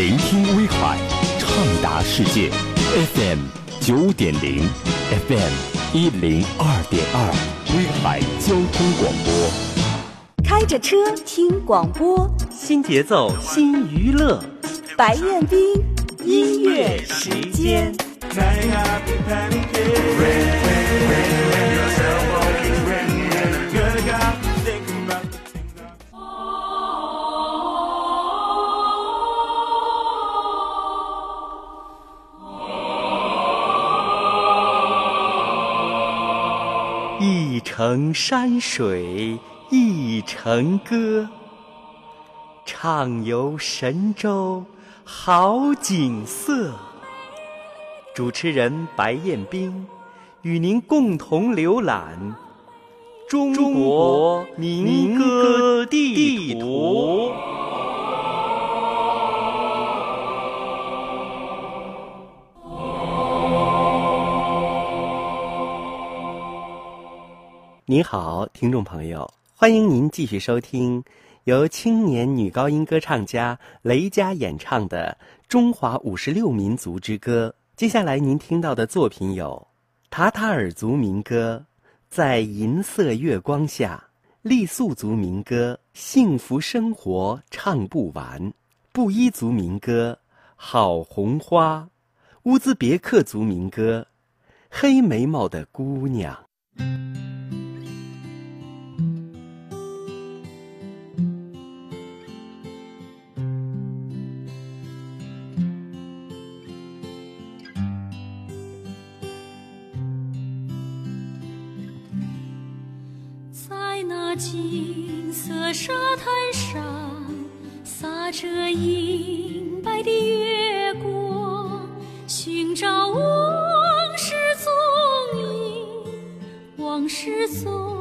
聆听威海，畅达世界。FM 九点零，FM 一零二点二，威海交通广播。开着车听广播，新节奏新娱乐，白彦斌音乐时间。成山水一程歌，畅游神州好景色。主持人白彦斌与您共同浏览中国民歌地图。您好，听众朋友，欢迎您继续收听由青年女高音歌唱家雷佳演唱的《中华五十六民族之歌》。接下来您听到的作品有塔塔尔族民歌《在银色月光下》，傈僳族民歌《幸福生活唱不完》，布依族民歌《好红花》，乌兹别克族民歌《黑眉毛的姑娘》。金色沙滩上，洒着银白的月光，寻找往事踪影，往事踪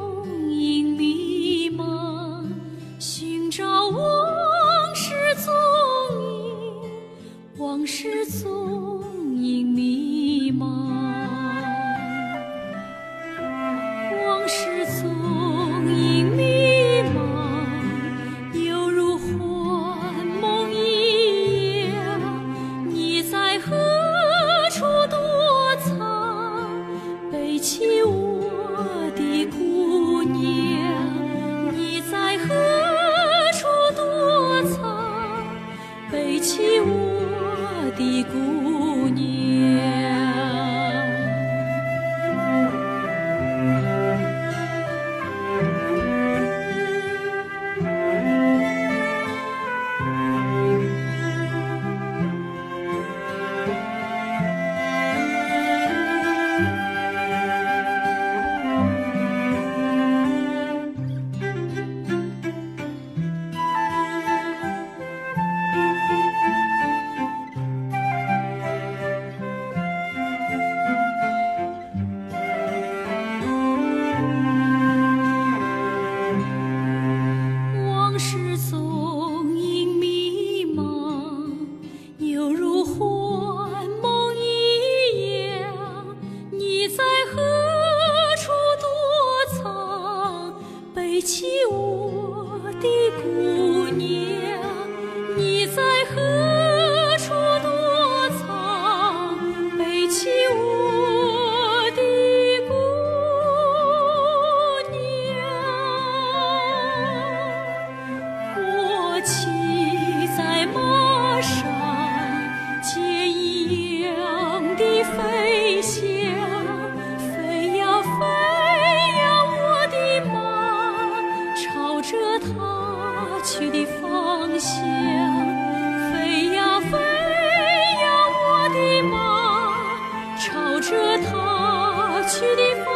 tu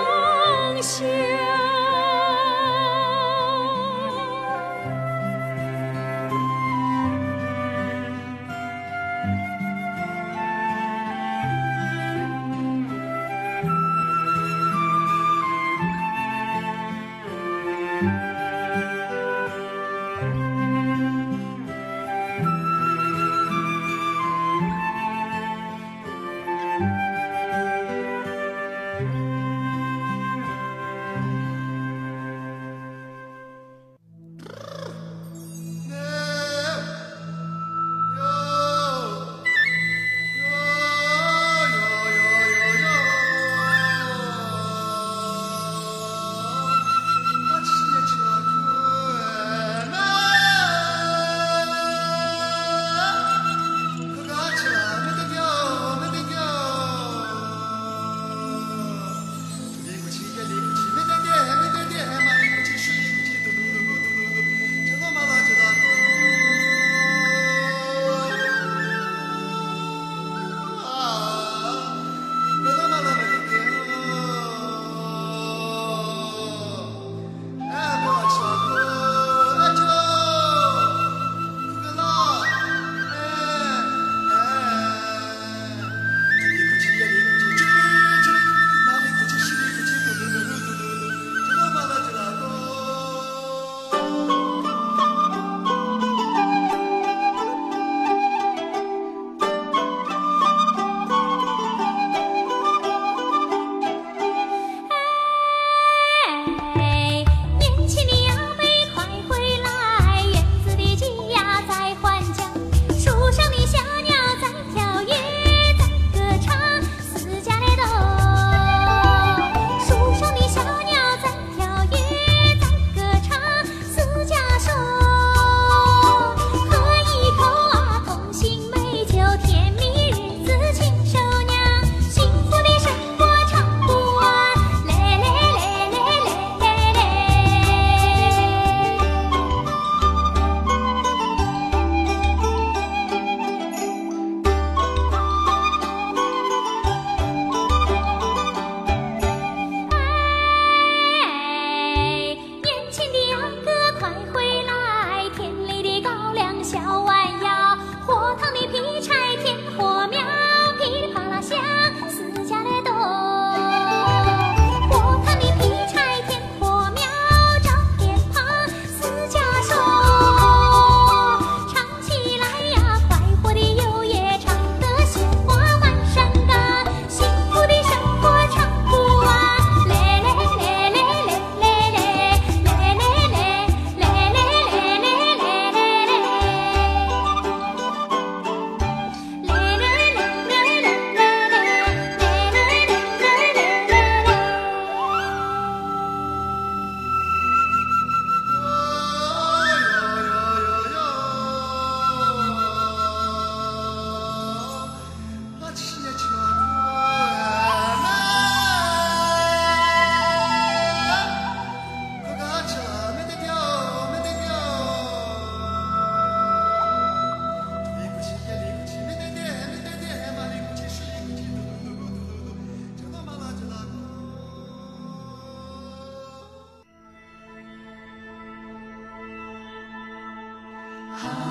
Hi.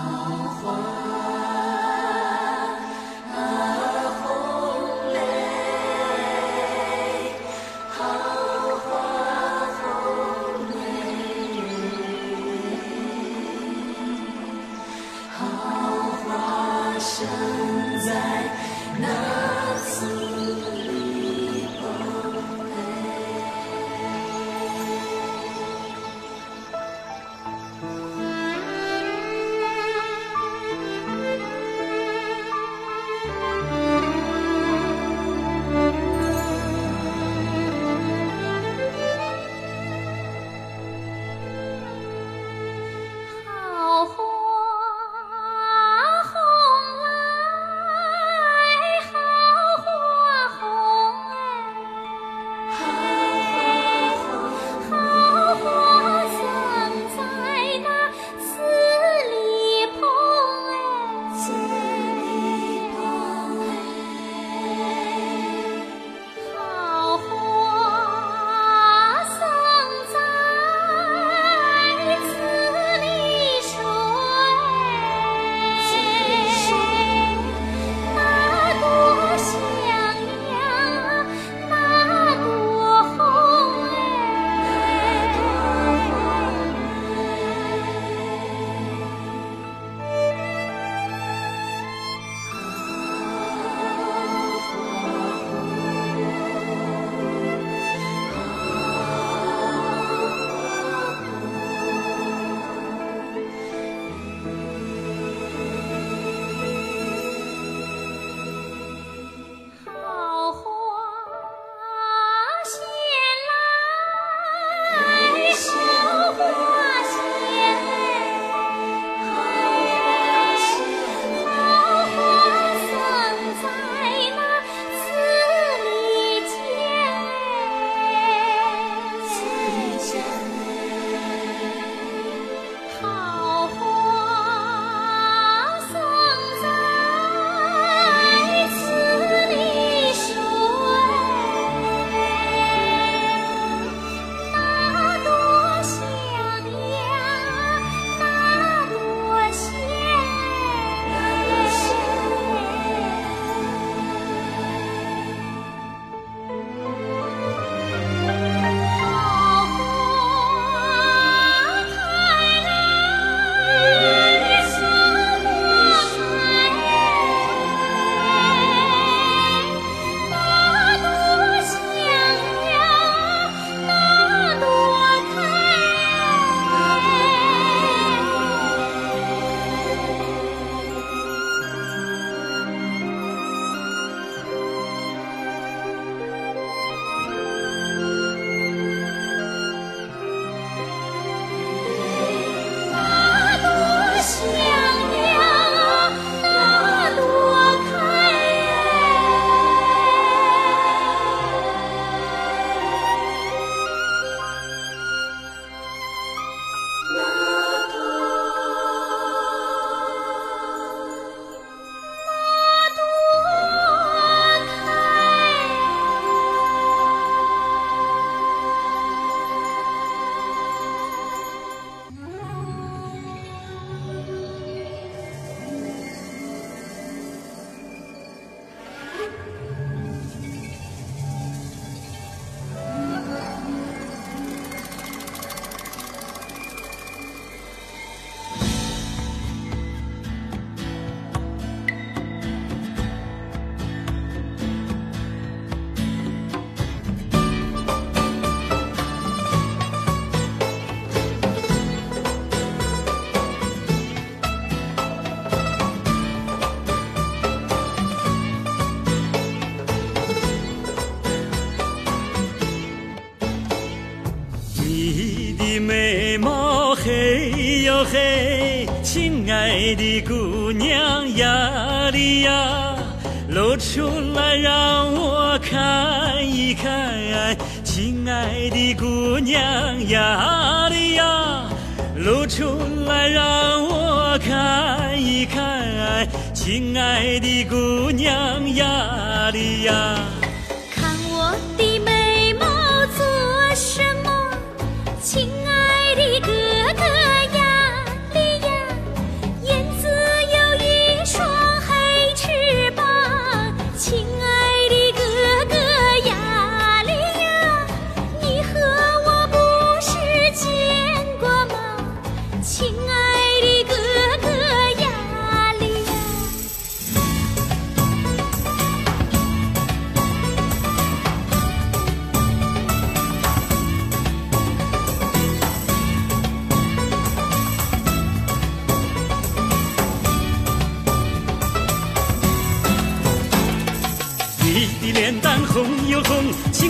嘿亲爱的姑娘呀你呀露出来让我看一看亲爱的姑娘呀你呀露出来让我看一看亲爱的姑娘呀你呀。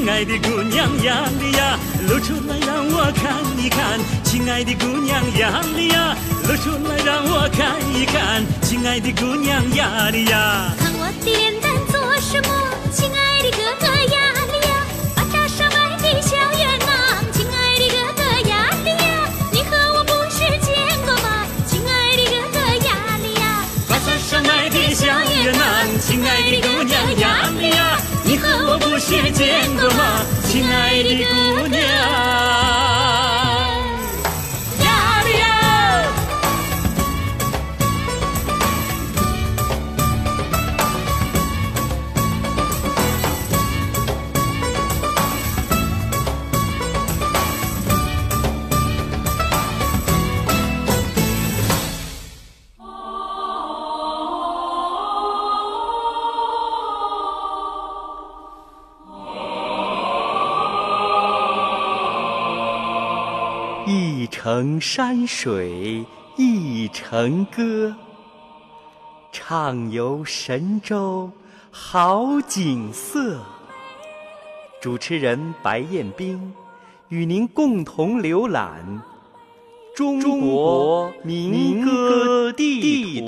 亲爱的姑娘呀哩呀，露出来让我看一看，亲爱的姑娘呀哩呀，露出来让我看一看，亲爱的姑娘呀哩呀。看我的脸蛋做什么？亲爱的哥哥呀我不是见过吗？亲爱的姑娘呀一程山水一程歌，畅游神州好景色。主持人白彦斌与您共同浏览中国民歌地。